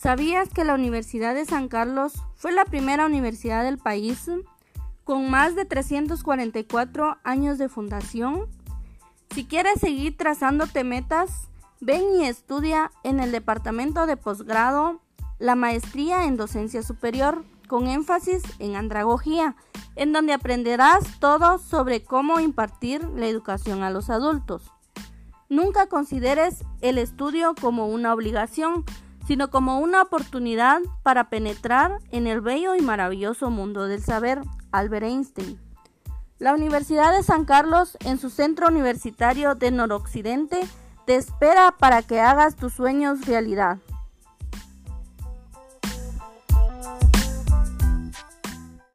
¿Sabías que la Universidad de San Carlos fue la primera universidad del país con más de 344 años de fundación? Si quieres seguir trazándote metas, ven y estudia en el departamento de posgrado la maestría en docencia superior con énfasis en andragogía, en donde aprenderás todo sobre cómo impartir la educación a los adultos. Nunca consideres el estudio como una obligación, sino como una oportunidad para penetrar en el bello y maravilloso mundo del saber. Albert Einstein. La Universidad de San Carlos, en su centro universitario de Noroccidente, te espera para que hagas tus sueños realidad.